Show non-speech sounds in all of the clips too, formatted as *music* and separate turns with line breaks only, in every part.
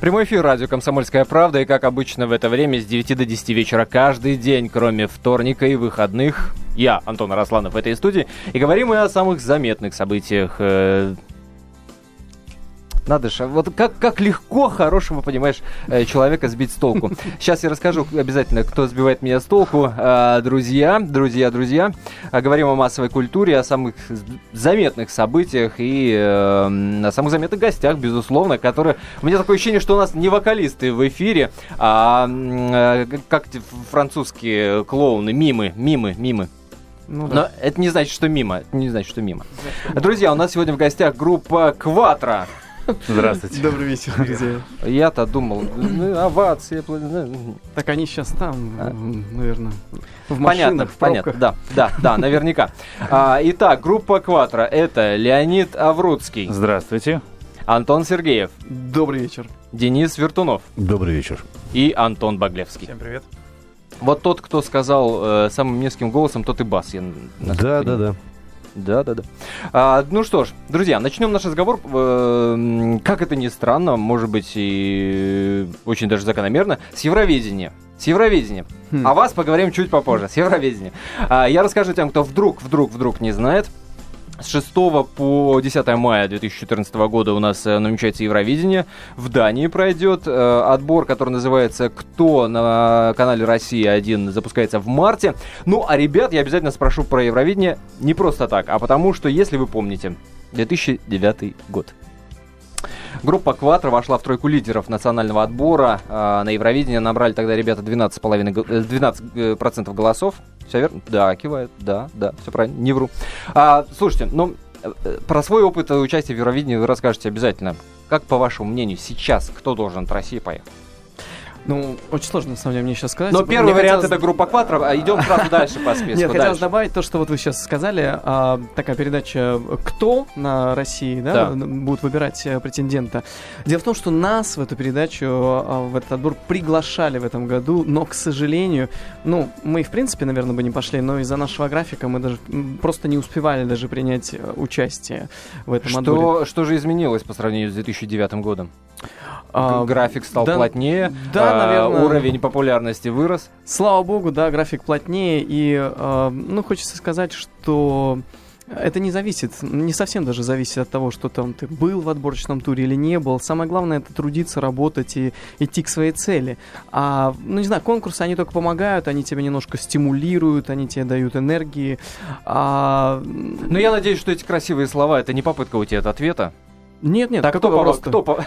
Прямой эфир радио «Комсомольская правда» и, как обычно, в это время с 9 до 10 вечера каждый день, кроме вторника и выходных. Я, Антон Арасланов, в этой студии. И говорим мы о самых заметных событиях э, надо же, вот как, как легко хорошего, понимаешь, э, человека сбить с толку. Сейчас я расскажу обязательно, кто сбивает меня с толку. А, друзья, друзья, друзья, а, говорим о массовой культуре, о самых заметных событиях и э, о самых заметных гостях, безусловно, которые... У меня такое ощущение, что у нас не вокалисты в эфире, а э, как французские клоуны, мимы, мимы, мимы. Ну, да. Но это не значит, что мимо. Это не значит, что мимо. Друзья, у нас сегодня в гостях группа Кватра.
Здравствуйте.
Добрый вечер, друзья.
Я-то думал, ну, овации.
Так они сейчас там, а? наверное,
в машинах, Понятно, да, да, да, наверняка. А, итак, группа Кватро. Это Леонид Аврудский.
Здравствуйте.
Антон Сергеев.
Добрый вечер.
Денис Вертунов.
Добрый вечер.
И Антон Баглевский.
Всем привет.
Вот тот, кто сказал э, самым низким голосом, тот и бас. Я,
да, да, да.
Да, да, да. А, ну что ж, друзья, начнем наш разговор. Э, как это ни странно, может быть и очень даже закономерно, с Евровидения. С Евровидением. Хм. О вас поговорим чуть попозже. С Евровидением. А, я расскажу тем, кто вдруг, вдруг, вдруг не знает. С 6 по 10 мая 2014 года у нас э, намечается Евровидение. В Дании пройдет э, отбор, который называется «Кто» на канале «Россия-1» запускается в марте. Ну, а ребят я обязательно спрошу про Евровидение не просто так, а потому что, если вы помните, 2009 год. Группа «Кватро» вошла в тройку лидеров национального отбора. Э, на Евровидение набрали тогда ребята 12,5% 12 э, голосов. Все верно? Да, кивает. Да, да, все правильно. Не вру. А, слушайте, ну, э, про свой опыт участия в Евровидении вы расскажете обязательно. Как, по вашему мнению, сейчас кто должен от России поехать?
Ну, очень сложно, на самом деле, мне сейчас сказать.
Но первый мне вариант хотелось... это группа Кватро, а идем сразу дальше по списку.
Нет, хотелось добавить то, что вот вы сейчас сказали. А, такая передача «Кто» на России, да, да. будут выбирать э, претендента. Дело в том, что нас в эту передачу, а, в этот отбор приглашали в этом году, но, к сожалению, ну, мы, в принципе, наверное, бы не пошли, но из-за нашего графика мы даже просто не успевали даже принять э, участие в этом
что,
отборе.
Что же изменилось по сравнению с 2009 годом? А, график стал
да,
плотнее,
да, наверное.
уровень популярности вырос.
Слава богу, да, график плотнее. И, а, ну, хочется сказать, что это не зависит, не совсем даже зависит от того, что там ты был в отборочном туре или не был. Самое главное это трудиться, работать и идти к своей цели. А, ну не знаю, конкурсы, они только помогают, они тебя немножко стимулируют, они тебе дают энергии. А...
Ну я надеюсь, что эти красивые слова это не попытка уйти от ответа.
Нет, нет,
так кто, по, кто, по, *laughs*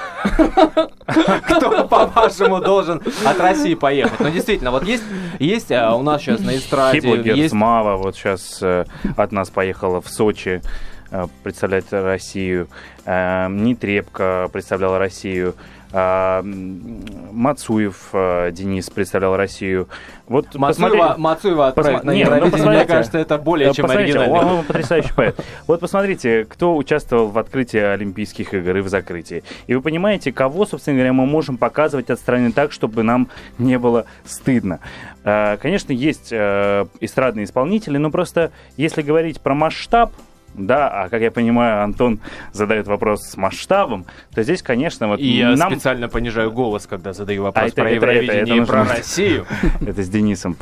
кто, по-вашему, должен от России поехать? Ну, действительно, вот есть, есть а, у нас сейчас на эстраде...
Хибло Герцмава вот сейчас э, от нас поехала в Сочи э, представлять Россию. Э, Нетребко представляла Россию. А, Мацуев а, Денис представлял Россию.
Вот Мацуева, Мацуева отправить Посма... на Нет, ну, мне кажется, это более чем оригинально.
Он, он потрясающий поэт. Вот посмотрите, кто участвовал в открытии Олимпийских игр и в закрытии. И вы понимаете, кого, собственно говоря, мы можем показывать от страны так, чтобы нам не было стыдно. А, конечно, есть эстрадные исполнители, но просто если говорить про масштаб, да, а как я понимаю, Антон задает вопрос с масштабом, то здесь, конечно, вот
И нам... я специально понижаю голос, когда задаю вопрос а про это, Евровидение это, это, это и про Россию. *laughs*
Это с Денисом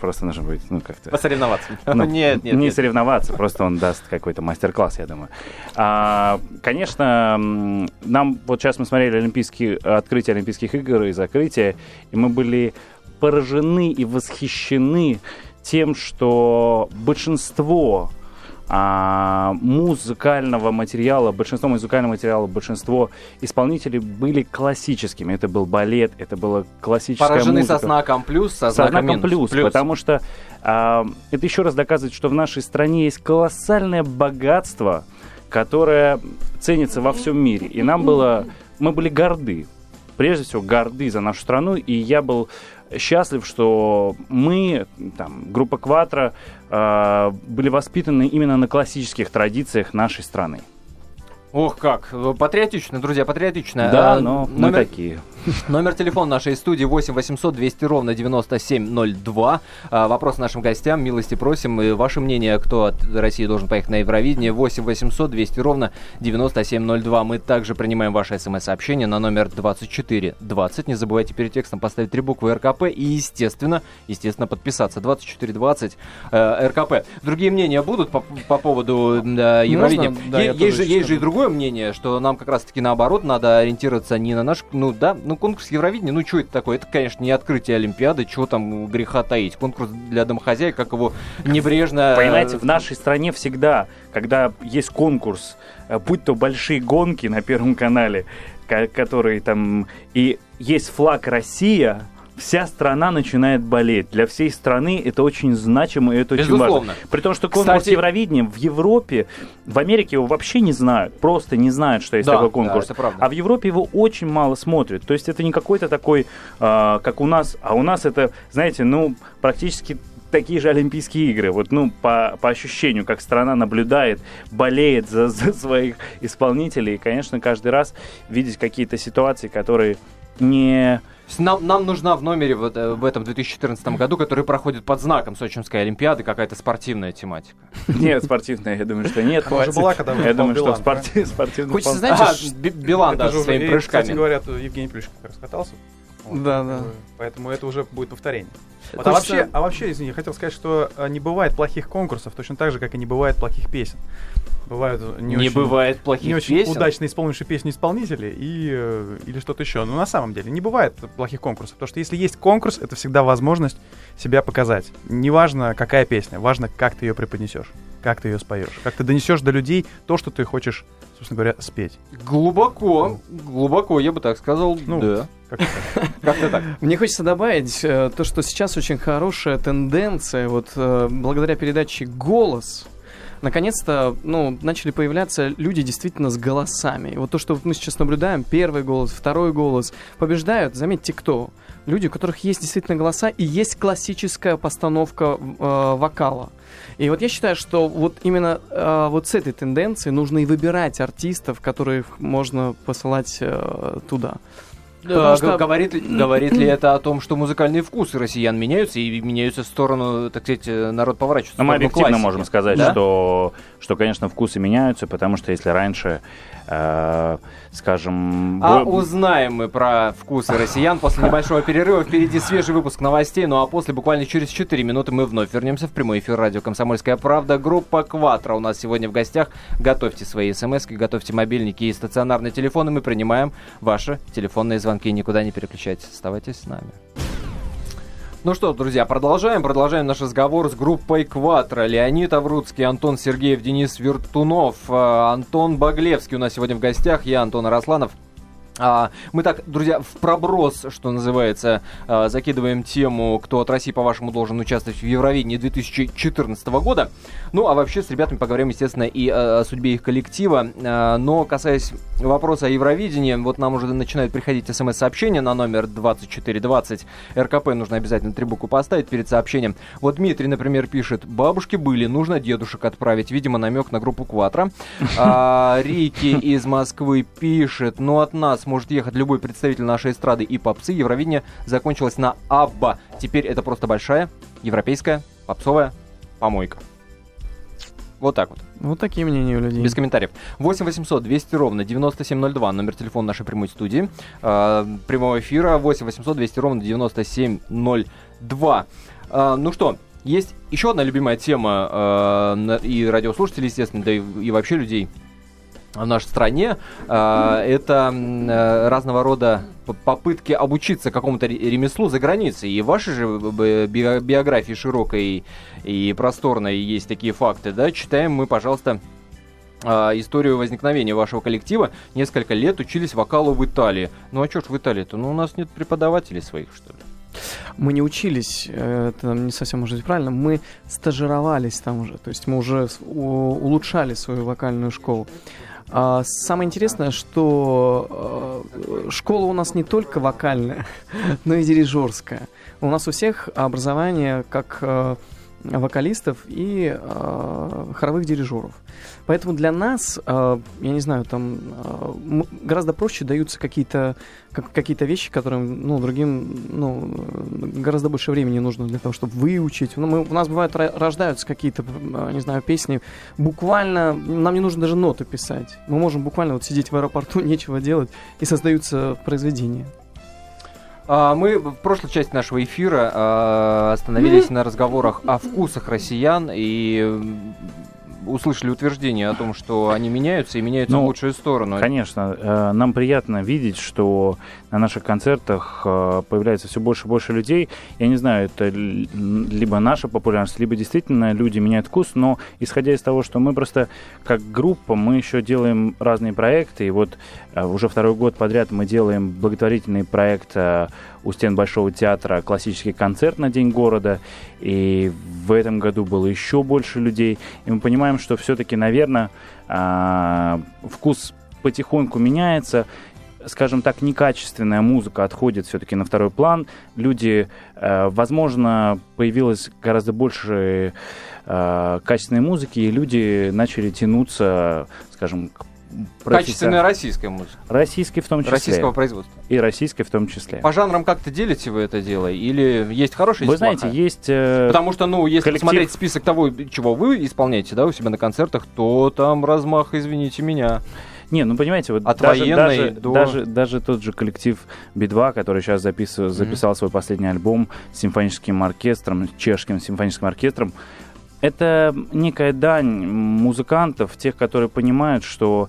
просто нужно будет, ну, как-то...
Посоревноваться. *laughs*
Ну, *laughs* нет, нет. Не соревноваться, просто он даст какой-то мастер-класс, я думаю. А, конечно, нам, вот сейчас мы смотрели олимпийские, открытие Олимпийских игр и закрытие, и мы были поражены и восхищены тем, что большинство а, музыкального материала, большинство музыкального материала, большинство исполнителей были классическими. Это был балет, это была классическая
Поражены
музыка.
со знаком плюс, со,
со знаком, знаком плюс, плюс, потому что а, это еще раз доказывает, что в нашей стране есть колоссальное богатство, которое ценится во всем мире. И нам было, мы были горды, прежде всего горды за нашу страну, и я был счастлив, что мы, там, группа Кватро, э, были воспитаны именно на классических традициях нашей страны.
Ох, как, патриотично, друзья, патриотично.
Да, а, но номер... мы такие. *laughs*
Номер телефона нашей студии 8 800 200 ровно 9702. А, вопрос нашим гостям. Милости просим. И ваше мнение, кто от России должен поехать на Евровидение? 8 800 200 ровно 9702. Мы также принимаем ваши смс-сообщения на номер 2420. Не забывайте перед текстом поставить три буквы РКП и, естественно, естественно, подписаться. 2420 э, РКП. Другие мнения будут по, по поводу э, Евровидения?
Можно? Да,
Е- есть, же, есть же и другое мнение, что нам как раз-таки наоборот надо ориентироваться не на наш, ну да, ну конкурс Евровидения, ну что это такое? Это, конечно, не открытие Олимпиады, чего там греха таить. Конкурс для домохозяек, как его небрежно... э,
Понимаете, в нашей стране всегда, когда есть конкурс, э, будь то большие гонки на Первом канале, ко- которые там... И есть флаг «Россия», вся страна начинает болеть. Для всей страны это очень значимо и это очень
Безусловно.
важно. При том, что конкурс
Кстати-
Евровидения в Европе, в Америке его вообще не знают. Просто не знают, что есть
Да,
такой
да,
конкурс.
правда.
А в Европе его очень мало смотрят. То есть это не какой-то такой, а, как у нас, а у нас это, знаете, ну, практически такие же Олимпийские игры. Вот, ну, по, по ощущению, как страна наблюдает, болеет за, за своих исполнителей. И, конечно, каждый раз видеть какие-то ситуации, которые не...
Нам, нам нужна в номере вот, э, в этом 2014 году, который проходит под знаком Сочинской Олимпиады, какая-то спортивная тематика.
Нет, спортивная, я думаю, что нет.
Она была, когда
Я думаю, что
Билан,
спорти- спортивный
Хочется, знаете,
А, Билан, да, своими
и,
прыжками.
Кстати говоря, Евгений Плющенко как раз катался. Вот,
Да, да.
Поэтому это уже будет повторение. Вот,
Хочется-
а, вообще, а вообще, извини, я хотел сказать, что а, не бывает плохих конкурсов, точно так же, как и не бывает плохих песен. Бывают не,
Не,
очень,
бывает плохих
не очень
песен.
удачно исполнившие песню исполнители и, э, или что-то еще. Но на самом деле не бывает плохих конкурсов, потому что если есть конкурс, это всегда возможность себя показать. Неважно, какая песня, важно, как ты ее преподнесешь, как ты ее споешь, как ты донесешь до людей то, что ты хочешь, собственно говоря, спеть.
Глубоко, глубоко, я бы так сказал,
Ну,
да.
Как-то *laughs* так.
Мне хочется добавить э, то, что сейчас очень хорошая тенденция, вот э, благодаря передаче «Голос», наконец-то, ну, начали появляться люди действительно с голосами. И вот то, что мы сейчас наблюдаем, первый голос, второй голос, побеждают, заметьте, кто? Люди, у которых есть действительно голоса и есть классическая постановка э, вокала. И вот я считаю, что вот именно э, вот с этой тенденцией нужно и выбирать артистов, которых можно посылать э, туда. Потому
А,
что-
Говорит, ли- говорит ли это о том, что музыкальные вкусы россиян меняются и меняются в сторону, так сказать, э, народ поворачивается?
Ну, мы объективно
классики?
можем сказать,
Да?
что, что, конечно, вкусы меняются, потому что если раньше, э, скажем...
А
бо-
узнаем мы про вкусы россиян после небольшого перерыва. Впереди свежий выпуск новостей, ну а после буквально через 4 минуты мы вновь вернемся в прямой эфир радио «Комсомольская правда». Группа «Кватро» у нас сегодня в гостях. Готовьте свои смс готовьте мобильники и стационарные телефоны. Мы принимаем ваши телефонные звонки. Никуда не переключайтесь. Оставайтесь с нами. Ну что, друзья, продолжаем. Продолжаем наш разговор с группой «Кватро». Леонид Аврудский, Антон Сергеев, Денис Вертунов, э, Антон Баглевский у нас сегодня в гостях. Я Антон Арасланов. А, мы так, друзья, в проброс, что называется, а, закидываем тему, кто от России, по-вашему, должен участвовать в Евровидении 2014 года. Ну, а вообще с ребятами поговорим, естественно, и о, о судьбе их коллектива. А, но, касаясь вопроса о Евровидении, вот нам уже начинают приходить смс-сообщения на номер 2420. РКП нужно обязательно три буквы поставить перед сообщением. Вот Дмитрий, например, пишет, бабушки были, нужно дедушек отправить. Видимо, намек на группу Кватро. *laughs* А, Рики из Москвы пишет, ну от нас может ехать любой представитель нашей эстрады и попсы. Евровидение закончилось на Абба. Теперь это просто большая европейская попсовая помойка. Вот так вот.
Вот такие мнения у людей.
Без комментариев. 8 800 200 ровно 9702, номер телефона нашей прямой студии. Э, прямого эфира 8 800 200 ровно 9702. Э, ну что, есть еще одна любимая тема э, и радиослушателей, естественно, да и, и вообще людей в нашей стране. Э, это э, разного рода попытки обучиться какому-то ре- ремеслу за границей. И в вашей же биографии широкой и просторной есть такие факты, да? Читаем мы, пожалуйста, а, историю возникновения вашего коллектива. Несколько лет учились вокалу в Италии. Ну а что ж в Италии-то? Ну у нас нет преподавателей своих, что ли?
Мы не учились, э, это не совсем может быть правильно, мы стажировались там уже, то есть мы уже улучшали свою вокальную школу. А самое интересное, что э, школа у нас не только вокальная, *laughs* но и дирижерская. У нас у всех образование как э, вокалистов и э, хоровых дирижеров. Поэтому для нас, э, я не знаю, там э, гораздо проще даются какие-то как, какие-то вещи, которым, ну, другим, ну, гораздо больше времени нужно для того, чтобы выучить. Ну, мы, у нас бывает рождаются какие-то, э, не знаю, песни. Буквально нам не нужно даже ноты писать. Мы можем буквально вот сидеть в аэропорту, *laughs* нечего делать, и создаются произведения.
А, мы в прошлой части нашего эфира а, остановились на разговорах о вкусах россиян и услышали утверждение о том, что они меняются и меняются ну, в лучшую сторону.
Конечно, э, нам приятно видеть, что на наших концертах э, появляется все больше и больше людей. Я не знаю, это либо наша популярность, либо действительно люди меняют вкус, но исходя из того, что мы просто как группа, мы еще делаем разные проекты, и вот э, уже второй год подряд мы делаем благотворительный проект у стен Большого театра классический концерт на День города, и в этом году было еще больше людей, и мы понимаем, что все-таки, наверное, а, вкус потихоньку меняется, скажем так, некачественная музыка отходит все-таки на второй план. Люди, э, возможно, появилось гораздо больше э, качественной музыки, и люди начали тянуться, скажем, к
Качественная российская музыка.
Российской в том числе.
Российского производства.
И российской в том числе.
По жанрам как-то делите вы это дело? Или есть хорошие,
Вы знаете, плохая? есть... Э,
Потому что, ну, если коллектив... посмотреть список того, чего вы исполняете, да, у себя на концертах, то там размах, извините меня.
Не, ну понимаете, вот От даже, даже, до... даже, даже тот же коллектив Би-2, который сейчас записывал, записал mm-hmm. свой последний альбом с симфоническим оркестром, чешским симфоническим оркестром, это некая дань музыкантов, тех, которые понимают, что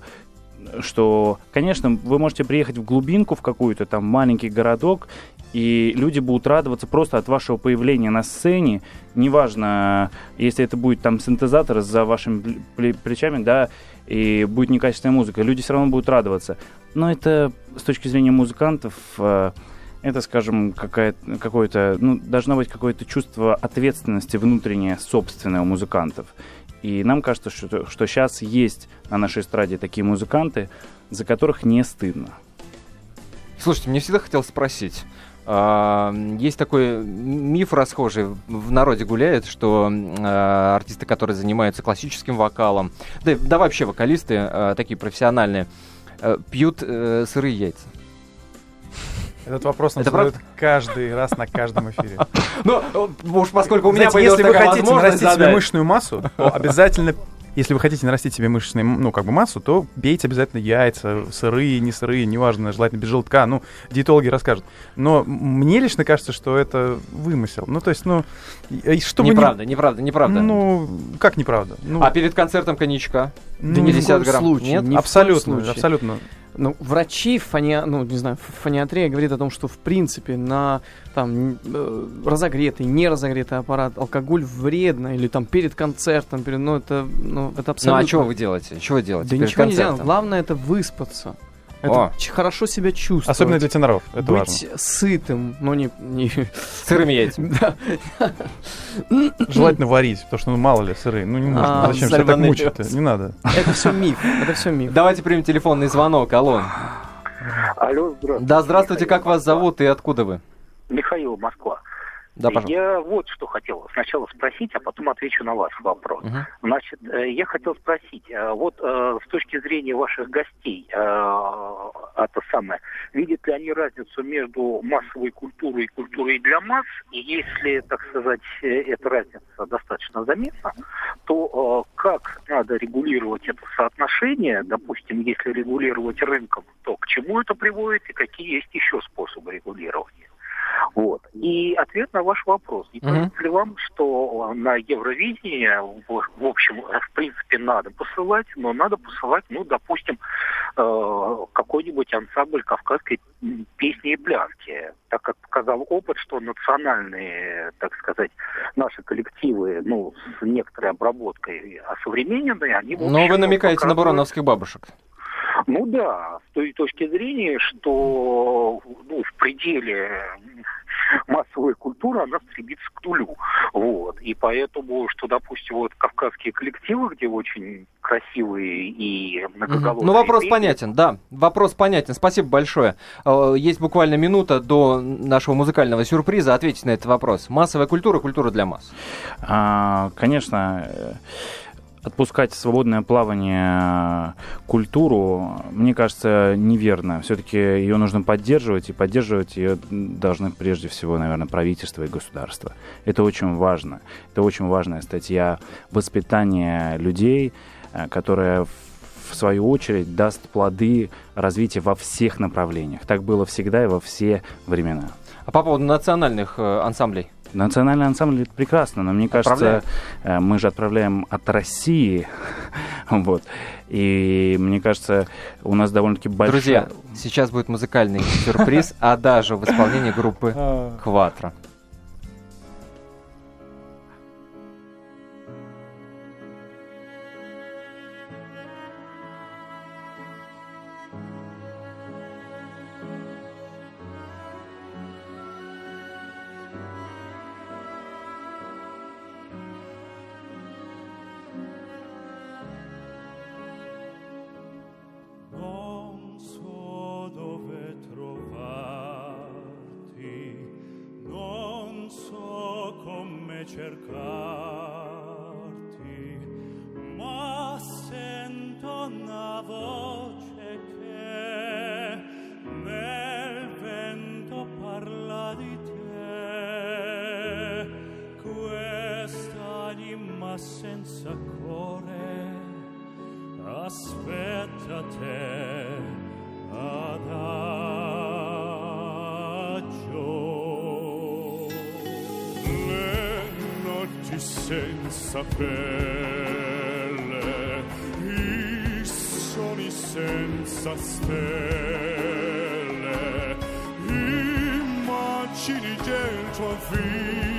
что, конечно, вы можете приехать в глубинку, в какую-то там маленький городок, и люди будут радоваться просто от вашего появления на сцене. Неважно, если это будет там синтезатор за вашими плечами, да, и будет некачественная музыка, люди все равно будут радоваться. Но это с точки зрения музыкантов э, это, скажем, какое-то, ну, должно быть какое-то чувство ответственности внутреннее, собственное у музыкантов. И нам кажется, что, что сейчас есть на нашей эстраде такие музыканты, за которых не стыдно.
Слушайте, мне всегда хотелось спросить. А, есть такой миф расхожий в народе гуляет, что а, артисты, которые занимаются классическим вокалом, да, да вообще вокалисты а, такие профессиональные, пьют э, сырые яйца.
Этот вопрос нам задают каждый раз на каждом эфире. *laughs*
Ну, уж поскольку у меня появилась
Если вы хотите нарастить себе мышечную массу, то *laughs* обязательно если вы хотите нарастить себе мышечную, ну, как бы массу, то пейте обязательно яйца, сырые, не сырые, неважно, желательно без желтка, ну, диетологи расскажут. Но мне лично кажется, что это вымысел. Ну, то есть, ну,
чтобы Неправда, не... неправда, неправда.
Ну, как неправда? Ну...
А перед концертом коньячка?
Да ну, 50 грамм? Случае,
Нет? Абсолютно, абсолютно.
Ну, врачи, фони... ну, не знаю, фониатрия говорит о том, что, в принципе, на там э, разогретый, не разогретый аппарат алкоголь вредно, или там перед концертом, перед, ну, это, ну, это абсолютно...
Ну, а что вы делаете? Что вы делаете
Да ничего концертом? не делаем. Главное, это выспаться. Это О. хорошо себя чувствовать.
Особенно для теноров. Это
Быть
важно.
сытым, но не... не...
Сырыми яйцами. *laughs* Да.
Желательно варить, потому что, ну, мало ли, сырые. Ну, не нужно. А, Зачем себя так мучить Не надо.
Это все миф. Это все миф.
Давайте примем телефонный звонок. Алло.
Алло, здравствуйте.
Да, здравствуйте. Как вас зовут и откуда вы?
Михаил, Москва.
Да, пожалуйста.
Я вот что хотел сначала спросить, а потом отвечу на ваш вопрос. Угу. Значит, э, я хотел спросить, э, вот э, с точки зрения ваших гостей, это самое, видят ли они разницу между массовой культурой и культурой для масс, и если, так сказать, эта разница достаточно заметна, то как надо регулировать это соотношение, допустим, если регулировать рынком, то к чему это приводит и какие есть еще способы регулирования? Вот. И ответ на ваш вопрос. Не кажется uh-huh. ли вам, что на Евровидение, в, в общем, в принципе, надо посылать, но надо посылать, ну, допустим, э, какой-нибудь ансамбль кавказской песни и пляски, так как показал опыт, что национальные, так сказать, наши коллективы, ну, с некоторой обработкой осовремененные, они...
Но вы намекаете показывают... на буроновских бабушек.
Ну да, с той точки зрения, что ну, в пределе массовая культура, она стремится к нулю. Вот. И поэтому, что, допустим, вот кавказские коллективы, где очень красивые и многоголосые...
Ну, вопрос песни, понятен, да. Вопрос понятен. Спасибо большое. Э, есть буквально минута до нашего музыкального сюрприза ответить на этот вопрос. Массовая культура, культура для масс.
А, конечно, отпускать свободное плавание культуру, мне кажется, неверно. Все-таки ее нужно поддерживать, и поддерживать ее должны прежде всего, наверное, правительство и государство. Это очень важно. Это очень важная статья воспитания людей, э, которая в свою очередь даст плоды развития во всех направлениях. Так было всегда и во все времена.
А по поводу национальных э, ансамблей?
Национальный ансамбль это прекрасно, но мне кажется, э, мы же отправляем от России, *laughs* вот. И мне кажется, у нас довольно-таки большая...
Друзья, сейчас будет музыкальный сюрприз, а даже в исполнении группы *laughs* Кватро.
tua vida.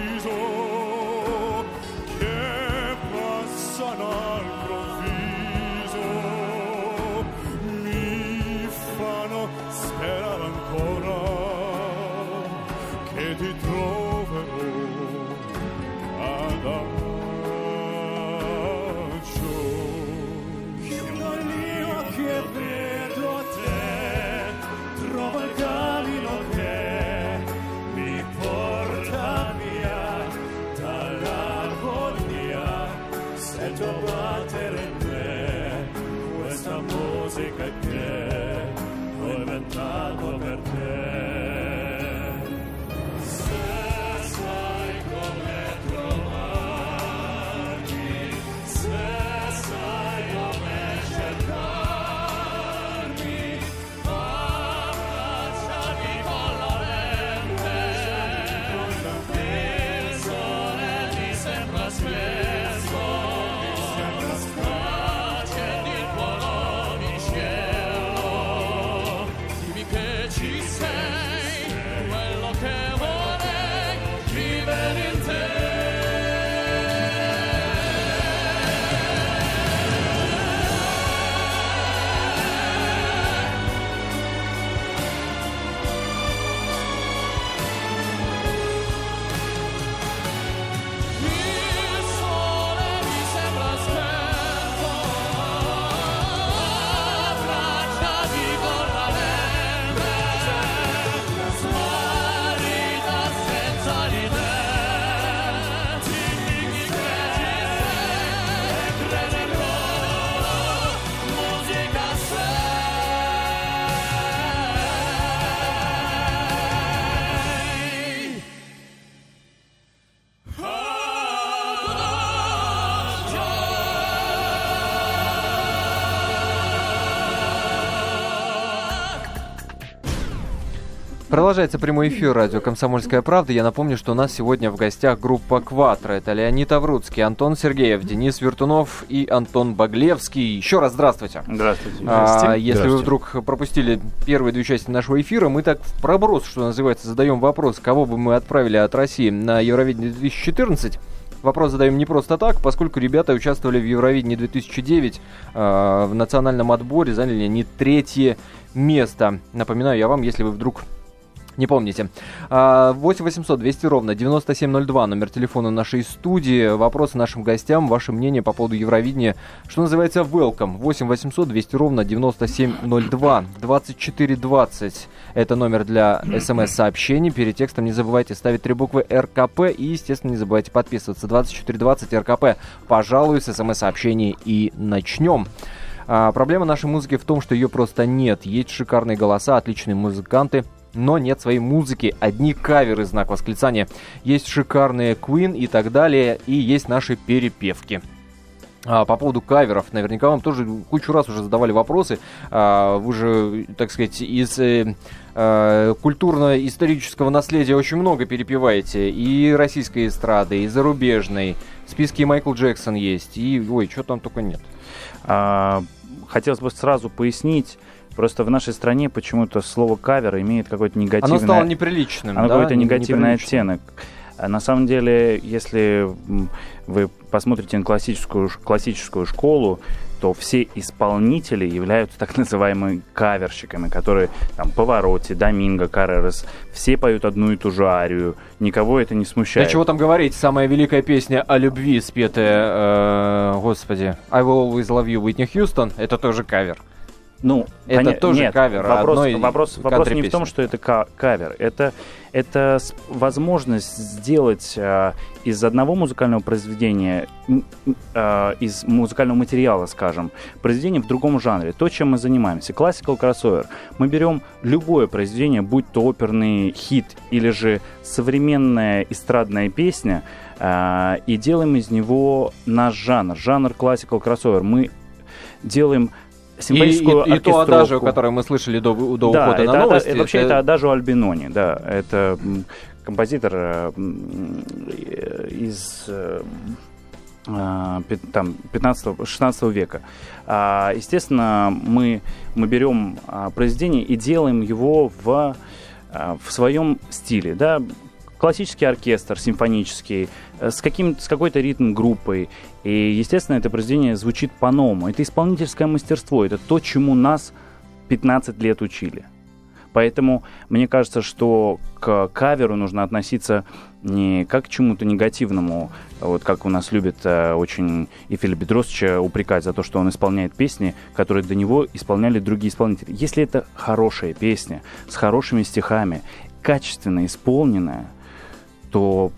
Продолжается прямой эфир радио «Комсомольская правда». Я напомню, что у нас сегодня в гостях группа «Кватро». Это Леонид Авруцкий, Антон Сергеев, Денис Вертунов и Антон Баглевский. Еще раз здравствуйте.
Здравствуйте.
А, если вы
Здравствуйте.
вдруг пропустили первые две части нашего эфира, мы так в проброс, что называется, задаем вопрос, кого бы мы отправили от России на Евровидение 2014. Вопрос задаем не просто так, поскольку ребята участвовали в Евровидении 2009 э, в национальном отборе, заняли не третье место. Напоминаю я вам, если вы вдруг Не помните. А, 8 800 200 ровно 9702, номер телефона нашей студии. Вопросы нашим гостям, ваше мнение по поводу Евровидения. Что называется, welcome. 8 800 200 ровно 9702. 2420 это номер для смс-сообщений. Перед текстом не забывайте ставить три буквы РКП и, естественно, не забывайте подписываться. 2420 РКП. Пожалуй, с смс-сообщений и начнем. А, проблема нашей музыки в том, что ее просто нет. Есть шикарные голоса, отличные музыканты, но нет своей музыки, одни каверы, знак восклицания. Есть шикарные Queen и так далее, и есть наши перепевки. А, по поводу каверов, наверняка вам тоже кучу раз уже задавали вопросы. А, вы же, так сказать, из э, э, культурно-исторического наследия очень много перепеваете. И российской эстрады, и зарубежной. В списке Майкл Джексон есть. И, ой, что там только нет.
А, хотелось бы сразу пояснить, Просто в нашей стране почему-то слово кавер имеет какой-то негативный...
Оно стало неприличным,
Оно
да?
какой-то
Не-
негативный оттенок. А На самом деле, если вы посмотрите на классическую, классическую школу, то все исполнители являются так называемыми каверщиками, которые там Повороте, Доминго, Каррерас, все поют одну и ту же арию, никого это не
Да
смущает.
чего там говорить, самая великая песня о любви, спетая, э, господи, I Will Always Love You, Уитни Хьюстон, это тоже кавер.
Ну,
Это
поня-
тоже
нет,
кавер
Вопрос,
одной
вопрос, вопрос не в
кантри-песни.
том, что это ка- кавер. Это, это возможность сделать а, из одного музыкального произведения, а, из музыкального материала, скажем, произведение в другом жанре. То, чем мы занимаемся. Classical crossover. Мы берем любое произведение, будь то оперный хит или же современная эстрадная песня, а, и делаем из него наш жанр. Жанр classical crossover. Мы делаем
И, и, и то адажио,
оркестровку.
которое мы слышали до, до
да,
ухода
это,
на новости.
это вообще это Адажио Альбинони, да, это композитор э, э, из э, там 15-16 века. А, Естественно, мы, мы берем а, произведение и делаем его в, а, в своем стиле, да, классический оркестр, симфонический, с, каким, с какой-то ритм-группой. И, естественно, это произведение звучит по-новому. Это исполнительское мастерство, это то, чему нас 15 лет учили. Поэтому мне кажется, что к каверу нужно относиться не как к чему-то негативному, вот как у нас любит э, очень Филипп Бедросовича упрекать за то, что он исполняет песни, которые до него исполняли другие исполнители. Если это хорошая песня, с хорошими стихами, качественно исполненная, то,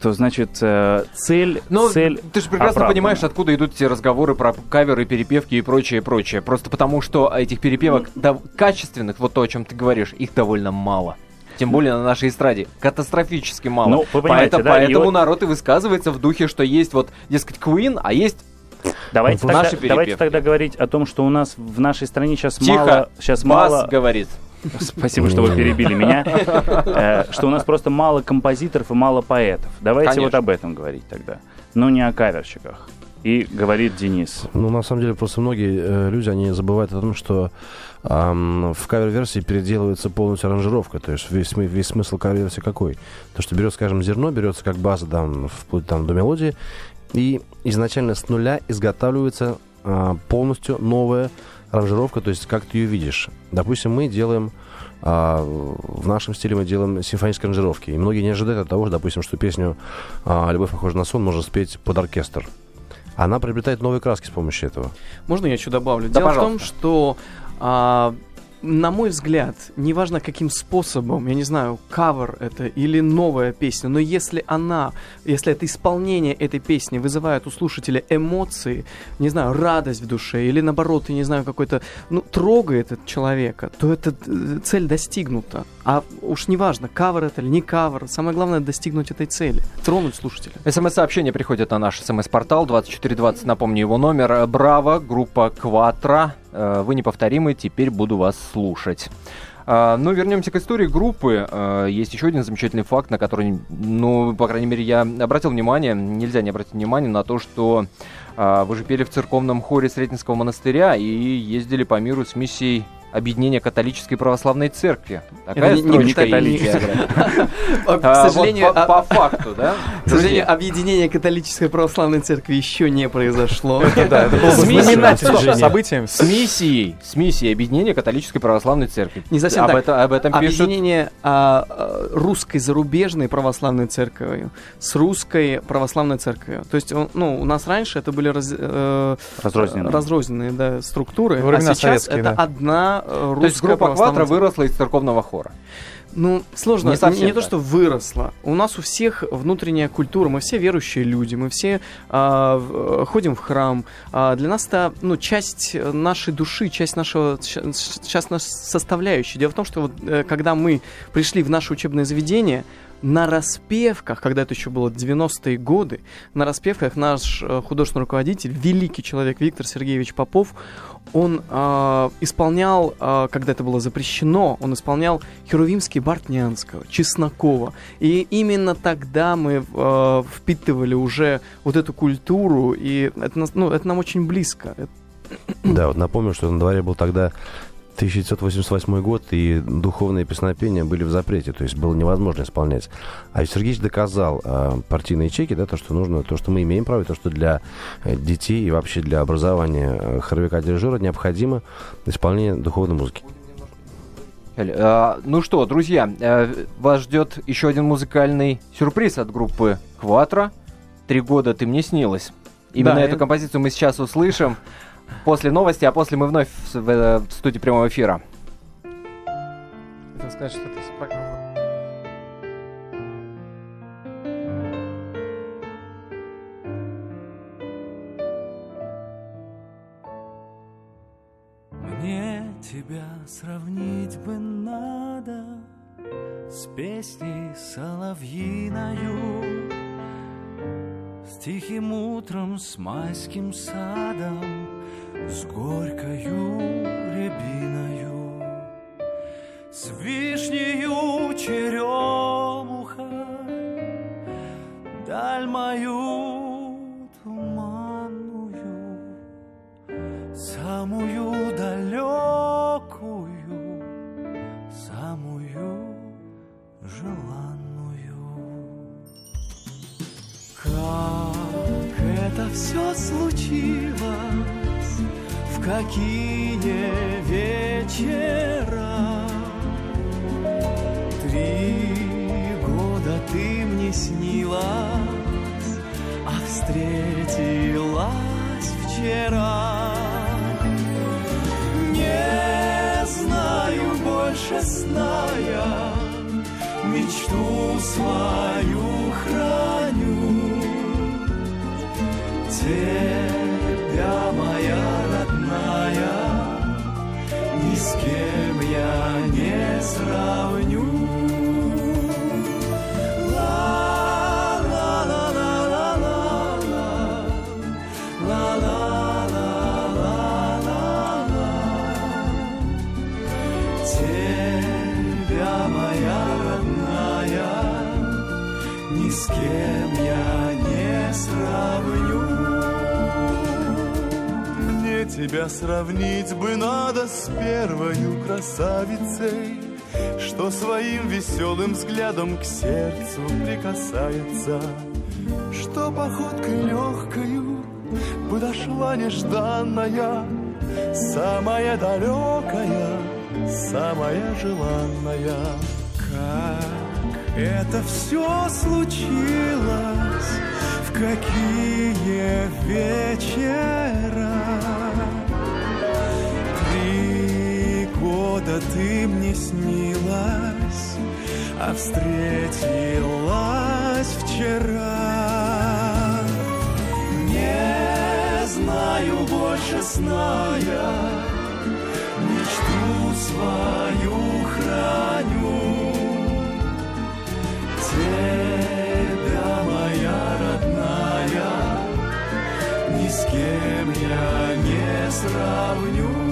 то значит, э, цель,
Ну,
цель
ты же прекрасно
оправдана.
понимаешь, откуда идут эти разговоры про каверы, перепевки и прочее, прочее. Просто потому, что этих перепевок дов- качественных, вот то, о чем ты говоришь, их довольно мало. Тем более на нашей эстраде. Катастрофически мало.
Ну, вы
поэтому
да, и
поэтому
вот-
народ и высказывается в духе, что есть вот, дескать, Queen, а есть
Давайте,
Наши
тогда, давайте тогда говорить о том, что у нас в нашей стране сейчас
тихо,
мало... Сейчас мало...
говорит.
Спасибо, что вы перебили меня. Э, Что у нас просто мало композиторов и мало поэтов. Давайте вот об этом говорить тогда. Но не о каверщиках. И говорит Денис.
Ну, на самом деле, просто многие э, люди, они забывают о том, что в кавер-версии переделывается полностью аранжировка. То есть весь, весь смысл кавер-версии какой? То, что берется, скажем, зерно, берется как база там, вплоть там, до мелодии, и изначально с нуля изготавливается а, полностью новая аранжировка, то есть как ты ее видишь. Допустим, мы делаем а, в нашем стиле мы делаем симфонические аранжировки. И многие не ожидают от того, что, допустим, что песню а, «Любовь похожа на сон» можно спеть под оркестр. Она приобретает новые краски с помощью этого.
Можно я еще добавлю?
Да,
Дело в том,
пожалуйста.
что, а, на мой взгляд, неважно каким способом, я не знаю, кавер это или новая песня, но если она, если это исполнение этой песни вызывает у слушателя эмоции, не знаю, радость в душе, или наоборот, я не знаю, какой-то, ну, трогает этот человека, то эта э, цель достигнута. А уж неважно, кавер это или не кавер, самое главное достигнуть этой цели, тронуть слушателя.
СМС-сообщение приходит на наш СМС-портал 2420, напомню его номер. Э, Браво, группа Кватра. Э, Вы неповторимы, теперь буду вас слушать. А, Ну, вернемся к истории группы. Э, Есть еще один замечательный факт, на который, ну, по крайней мере, я обратил внимание, нельзя не обратить внимание на то, что а, вы же пели в церковном хоре Сретенского монастыря и ездили по миру с миссией объединение католической и православной церкви. Такая
Это не- не
есть.
К
А,
сожалению,
по,
а-
по факту, да?
к сожалению, объединение католической православной церкви еще не произошло.
Да, это было знаменательным событием.
С миссией, с миссией объединения католической православной церкви.
Не совсем
об
так.
этом, об этом пишут.
Объединение а, русской зарубежной православной церковью с русской православной церковью. То есть, ну, у нас раньше это были э,
Разрозненные.
структуры, а сейчас это одна э, русская
То есть группа
церковь.
выросла из церковного хора.
Ну, сложно.
Не
Не,
совсем
не то,
так.
что выросла. У нас у всех внутренняя культура, мы все верующие люди, мы все а, э, ходим в храм. А, для нас это ну, часть нашей души, часть нашего, часть нашей составляющей. Дело в том, что вот, э, когда мы пришли в наше учебное заведение, на распевках, когда это еще было 90-е годы, на распевках наш э, художественный руководитель, великий человек Виктор Сергеевич Попов, он э, исполнял, э, когда это было запрещено, он исполнял Херувимский Бартнянского, Чеснокова. И именно тогда мы э, впитывали уже вот эту культуру, и это, ну, это нам очень близко.
Да, вот напомню, что на дворе был тогда 1988 год, и духовные песнопения были в запрете, то есть было невозможно исполнять. А Сергеевич доказал э, партийные чеки, да, то, что нужно, то, что мы имеем право, и то, что для э, детей и вообще для образования э, хоровика-дирижера необходимо исполнение духовной музыки.
Э, Ну что, друзья, вас ждет еще один музыкальный сюрприз от группы Кватро. Три года ты мне снилась. Именно
Да,
эту композицию мы сейчас услышим после новости, а после мы вновь в, в, э, в студии прямого эфира.
Хотел сказать, что программы.
Мне тебя сравнить бы надо С песней соловьиною С тихим утром, с майским садом С горькою рябиною С вишнею черемухой Даль мою туманную Самую далекую, самую желанную. Как это все случилось, какие вечера Три года ты мне снилась, а встретилась вчера. Не знаю больше сная, мечту свою храню. Тебя, тебя сравнить бы надо с первою красавицей, что своим веселым взглядом к сердцу прикасается, что походкой легкою подошла нежданная, самая далекая, самая желанная. Как это все случилось, в какие вечера года ты мне снилась, а встретилась вчера. Не знаю больше сная, мечту свою храню. Тебя, моя родная, ни с кем я не сравню.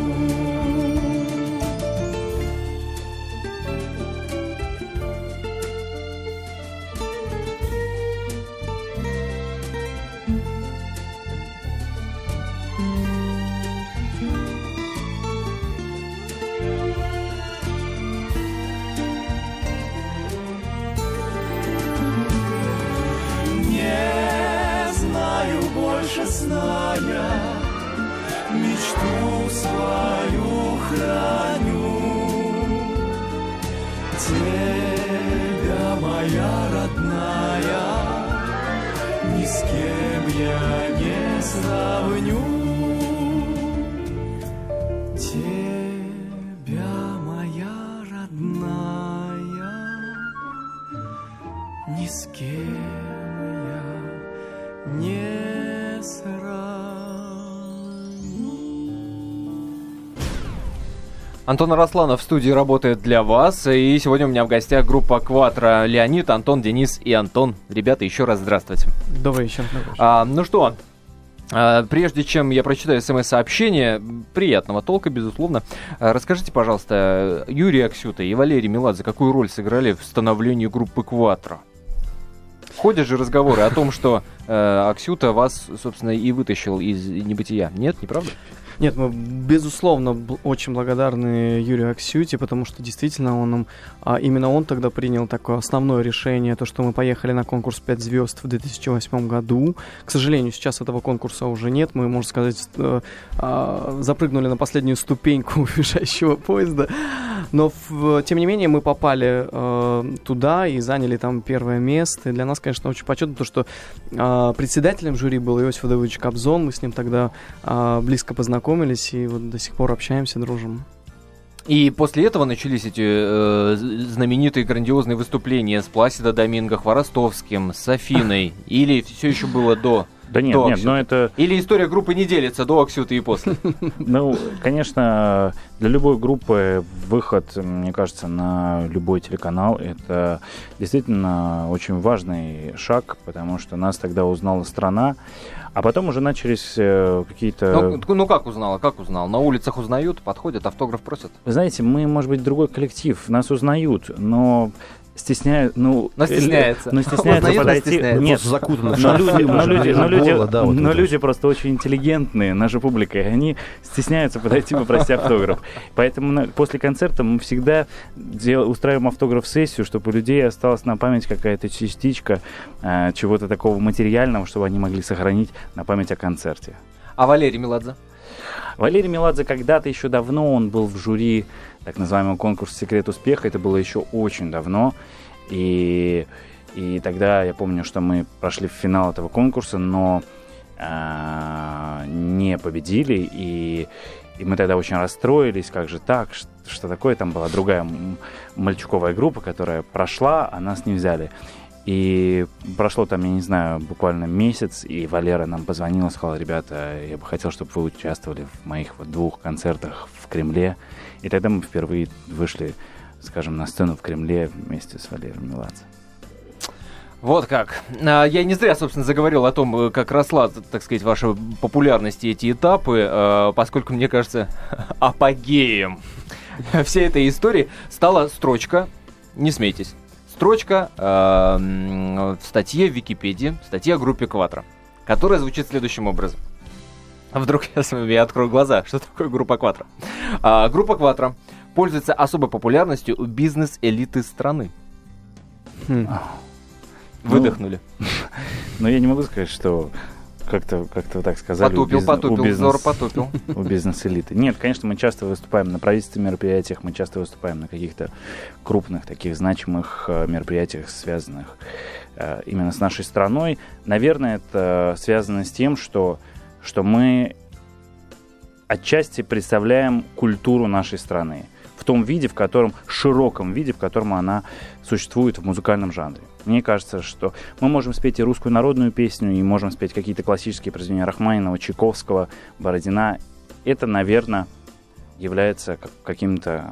Свою храню. Тебя, моя родная, ни с кем я не сравню.
Антон Арасланов в студии работает для вас. И сегодня у меня в гостях группа Кватро. Леонид, Антон, Денис и Антон. Ребята, еще раз здравствуйте.
Добрый вечер.
А, ну что, а, прежде чем я прочитаю смс-сообщение, приятного толка, безусловно, а, расскажите, пожалуйста, Юрий Аксюта и Валерий Меладзе какую роль сыграли в становлении группы Кватро? Ходят же разговоры о том, что э, Аксюта вас, собственно, и вытащил из небытия. Нет, не правда?
Нет, мы, безусловно, очень благодарны Юрию Аксюте, потому что действительно он нам, а, именно он тогда принял такое основное решение, то, что мы поехали на конкурс 5 звезд в 2008 году. К сожалению, сейчас этого конкурса уже нет, мы, можно сказать, э, а, запрыгнули на последнюю ступеньку *laughs* уезжающего поезда, но, в- тем не менее, мы попали э, туда и заняли там первое место, и для нас, конечно, очень почетно то, что а, председателем жюри был Иосиф Давыдович Кобзон, мы с ним тогда а, близко познакомились и вот до сих пор общаемся, дружим.
И после этого начались эти э, знаменитые грандиозные выступления с Пласидо Доминго, Хворостовским, с Афиной. Или все еще было до?
Да нет,
До
нет, но это,
Или история группы не делится до Аксюты и после? *laughs*
ну, конечно, для любой группы выход, мне кажется, на любой телеканал это действительно очень важный шаг, потому что нас тогда узнала страна, а потом уже начались э, какие-то...
Ну, ну как узнала, как узнал? На улицах узнают, подходят, автограф просят.
Вы знаете, мы, может быть, другой коллектив, нас узнают, но стесняют, ну...
Но стесняется.
Ну, стесняются
Узнают, но
подойти.
стесняется.
Нет,
Просто закутаны в
но люди, но люди, но люди,
да, вот
но люди просто очень интеллигентные, наша публика, и они стесняются подойти попросить автограф. Поэтому на- после концерта мы всегда дел- устраиваем автограф-сессию, чтобы у людей осталась на память какая-то частичка э, чего-то такого материального, чтобы они могли сохранить на память о концерте.
А Валерий Меладзе?
Валерий Меладзе когда-то еще давно, он был в жюри так называемого конкурса «Секрет успеха». Это было еще очень давно. И, и тогда я помню, что мы прошли в финал этого конкурса, но а, не победили. И, и мы тогда очень расстроились, как же так, что, что такое. Там была другая мальчуковая группа, которая прошла, а нас не взяли. И прошло там, я не знаю, буквально месяц, и Валера нам позвонил и сказал, ребята, я бы хотел, чтобы вы участвовали в моих вот двух концертах в Кремле. И тогда мы впервые вышли, скажем, на сцену в Кремле вместе с Валерием Меладзе.
Вот как. А, Я не зря, собственно, заговорил о том, э, как росла, так сказать, ваша популярность и эти этапы, э, поскольку, мне кажется, *laughs* апогеем *laughs* всей этой истории стала строчка, не смейтесь, строчка э, в статье в Википедии, статье о группе Кватро, которая звучит следующим образом. А Вдруг я вами открою глаза, что такое группа Кватро. А, группа Кватро пользуется особой популярностью у бизнес-элиты страны.
Хм.
Выдохнули.
Но я не могу сказать, что как-то как так сказали. у
Потупил,
бизнес- у
потупил,
бизнес-
здорово потупил.
у бизнес-элиты. Нет, конечно, мы часто выступаем на правительственных мероприятиях, мы часто выступаем на каких-то крупных, таких значимых э, мероприятиях, связанных э, именно с нашей страной. Наверное, это связано с тем, что, что мы отчасти представляем культуру нашей страны в том виде, в котором, широком виде, в котором она существует в музыкальном жанре. Мне кажется, что мы можем спеть и русскую народную песню, и можем спеть какие-то классические произведения Рахманинова, Чайковского, Бородина. Это, наверное, является как- каким-то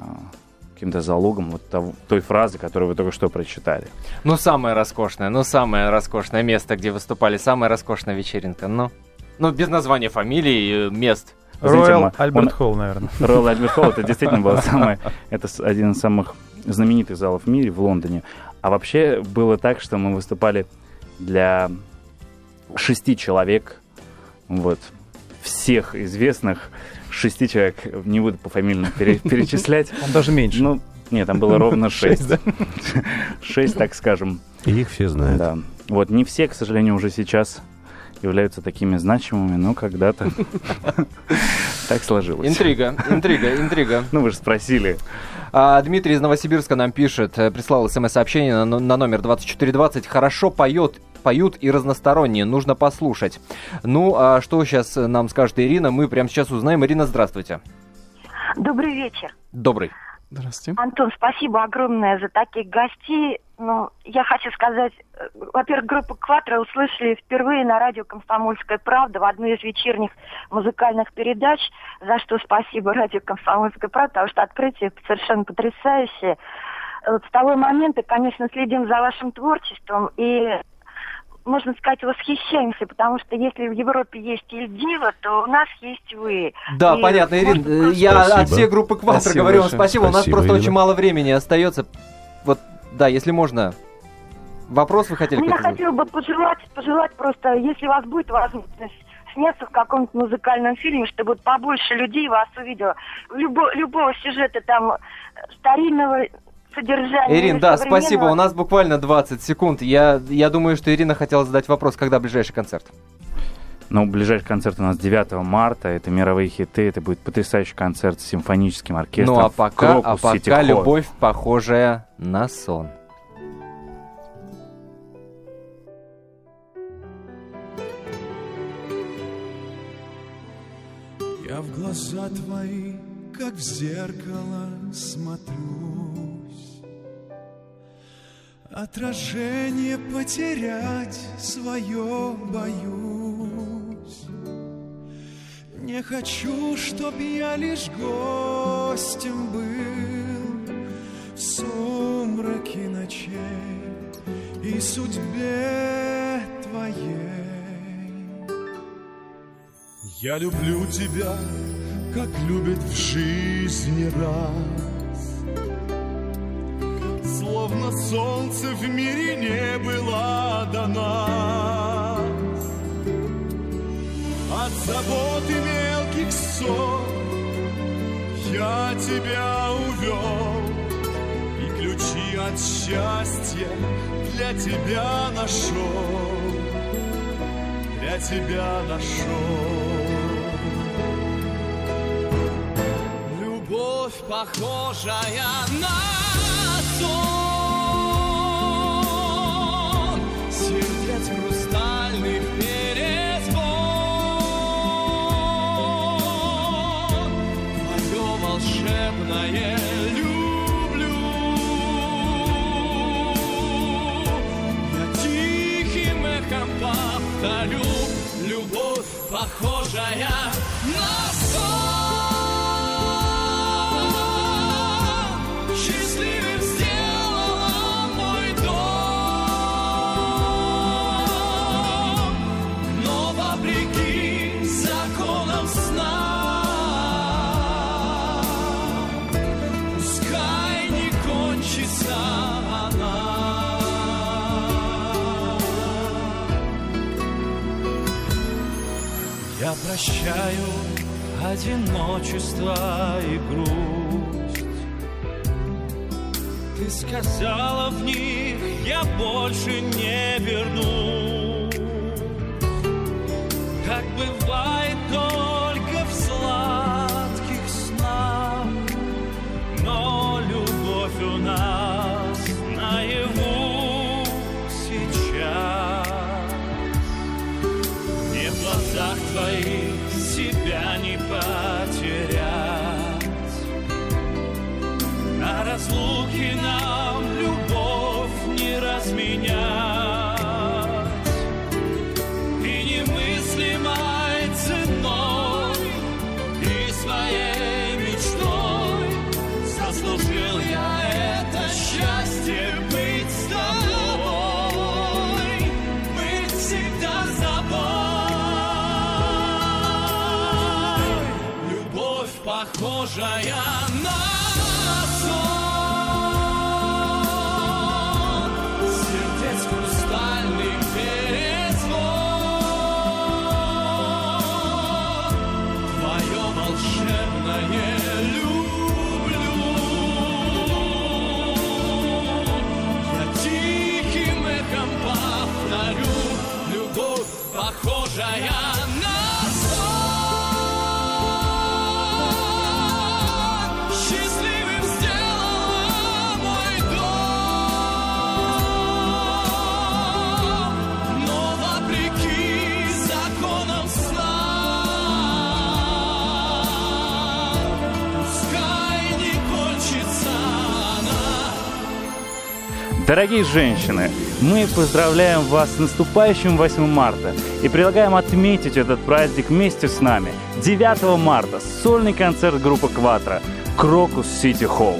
каким-то залогом вот того- той фразы, которую вы только что прочитали.
Ну, самое роскошное, ну, самое роскошное место, где выступали, самая роскошная вечеринка, ну. Ну, без названия фамилий, э, мест.
Роял *laughs* Альберт Холл, наверное.
Royal Albert Hall, это действительно было самое, это один из самых знаменитых залов в мире в Лондоне. А вообще было так, что мы выступали для шести человек, вот, всех известных шести человек, не буду по фамилиям пере- *laughs* перечислять.
Он даже меньше.
Ну, нет, там было ровно *laughs* шесть. Шесть, так скажем.
И их все знают.
Да. Вот, не все, к сожалению, уже сейчас являются такими значимыми, ну, когда-то *laughs* так сложилось.
Интрига, интрига, интрига.
Ну, вы же спросили.
А, Дмитрий из Новосибирска нам пишет, э, прислал смс-сообщение на, на номер 2420. Хорошо поет поют и разносторонние, нужно послушать. Ну, а что сейчас нам скажет Ирина, мы прямо сейчас узнаем. Ирина, здравствуйте.
Добрый вечер.
Добрый.
Здравствуйте.
Антон, спасибо огромное за таких гостей. Ну, я хочу сказать, э, во-первых, группу «Кватро» услышали впервые на радио «Комсомольская правда» в одной из вечерних музыкальных передач, за что спасибо радио «Комсомольская правда», потому что открытие совершенно потрясающее. Вот с того момента, конечно, следим за вашим творчеством и можно сказать, восхищаемся, потому что если в Европе есть Ильдива, то у нас есть вы.
Да,
И
понятно, Ирин,
можно просто-
я
Спасибо.
от всей группы Кватро
Спасибо
говорю вам
большое.
спасибо. У нас
Спасибо,
просто
Ирина.
очень мало времени остается. Да, если можно. Вопрос вы хотели
я хотела бы пожелать, пожелать просто, если у вас будет возможность сняться в каком-то музыкальном фильме, чтобы побольше людей вас увидело. Любо, любого сюжета там э, старинного содержания.
Ирин,
или
да, спасибо. У нас буквально 20 секунд. Я, я думаю, что Ирина хотела задать вопрос, когда ближайший концерт.
Ну, ближайший концерт у нас 9 марта. Это мировые хиты. Это будет потрясающий концерт с симфоническим оркестром.
ну а пока, а пока любовь, похожая на сон.
Я в глаза твои, как в зеркало, смотрюсь. Отражение потерять свое боюсь. Не хочу, чтоб я лишь гостем был в сумраке ночей и судьбе твоей. Я люблю тебя, как любит в жизни раз. Словно солнце в мире не было до нас. От забот ссор я тебя увел. И ключи от счастья для тебя нашел для тебя нашел. Любовь, похожая на сон, сердец хрустальных одиночество и грусть. Ты сказала в них, я больше не вернусь. Как бывает только в сладких снах, но любовь у нас наяву сейчас. Мне в глазах твоих себя не потерять. На разлуке нам похожая на Дорогие женщины, мы поздравляем вас с наступающим 8 марта и предлагаем отметить этот праздник вместе с нами. 9 марта сольный концерт группы «Кватро» «Крокус Сити Холл».